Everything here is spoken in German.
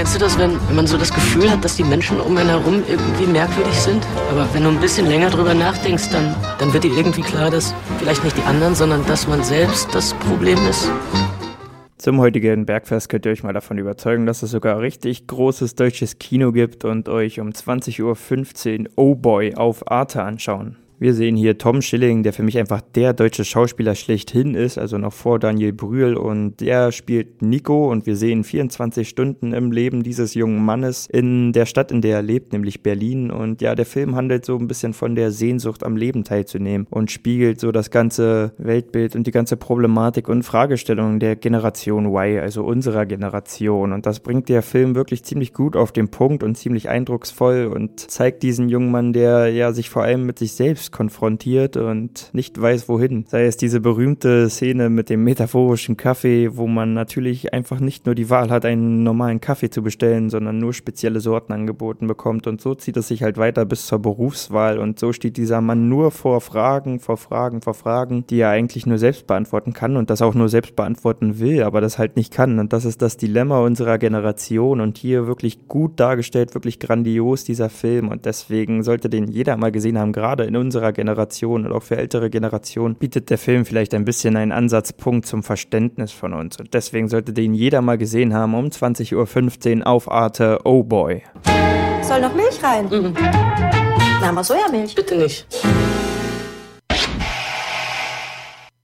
Kennst du das, wenn, wenn man so das Gefühl hat, dass die Menschen um einen herum irgendwie merkwürdig sind? Aber wenn du ein bisschen länger drüber nachdenkst, dann, dann wird dir irgendwie klar, dass vielleicht nicht die anderen, sondern dass man selbst das Problem ist. Zum heutigen Bergfest könnt ihr euch mal davon überzeugen, dass es sogar richtig großes deutsches Kino gibt und euch um 20.15 Uhr Oh Boy auf Arte anschauen. Wir sehen hier Tom Schilling, der für mich einfach der deutsche Schauspieler schlechthin ist, also noch vor Daniel Brühl. Und der spielt Nico. Und wir sehen 24 Stunden im Leben dieses jungen Mannes in der Stadt, in der er lebt, nämlich Berlin. Und ja, der Film handelt so ein bisschen von der Sehnsucht am Leben teilzunehmen und spiegelt so das ganze Weltbild und die ganze Problematik und Fragestellung der Generation Y, also unserer Generation. Und das bringt der Film wirklich ziemlich gut auf den Punkt und ziemlich eindrucksvoll und zeigt diesen jungen Mann, der ja sich vor allem mit sich konfrontiert und nicht weiß, wohin. Sei es diese berühmte Szene mit dem metaphorischen Kaffee, wo man natürlich einfach nicht nur die Wahl hat, einen normalen Kaffee zu bestellen, sondern nur spezielle Sorten angeboten bekommt. Und so zieht es sich halt weiter bis zur Berufswahl. Und so steht dieser Mann nur vor Fragen, vor Fragen, vor Fragen, die er eigentlich nur selbst beantworten kann und das auch nur selbst beantworten will, aber das halt nicht kann. Und das ist das Dilemma unserer Generation und hier wirklich gut dargestellt, wirklich grandios dieser Film. Und deswegen sollte den jeder mal gesehen haben, gerade in unserer unserer Generation und auch für ältere Generationen bietet der Film vielleicht ein bisschen einen Ansatzpunkt zum Verständnis von uns. Und deswegen sollte den jeder mal gesehen haben um 20.15 Uhr auf Arte Oh Boy. Soll noch Milch rein? Mhm. Na, aber Sojamilch. Bitte nicht.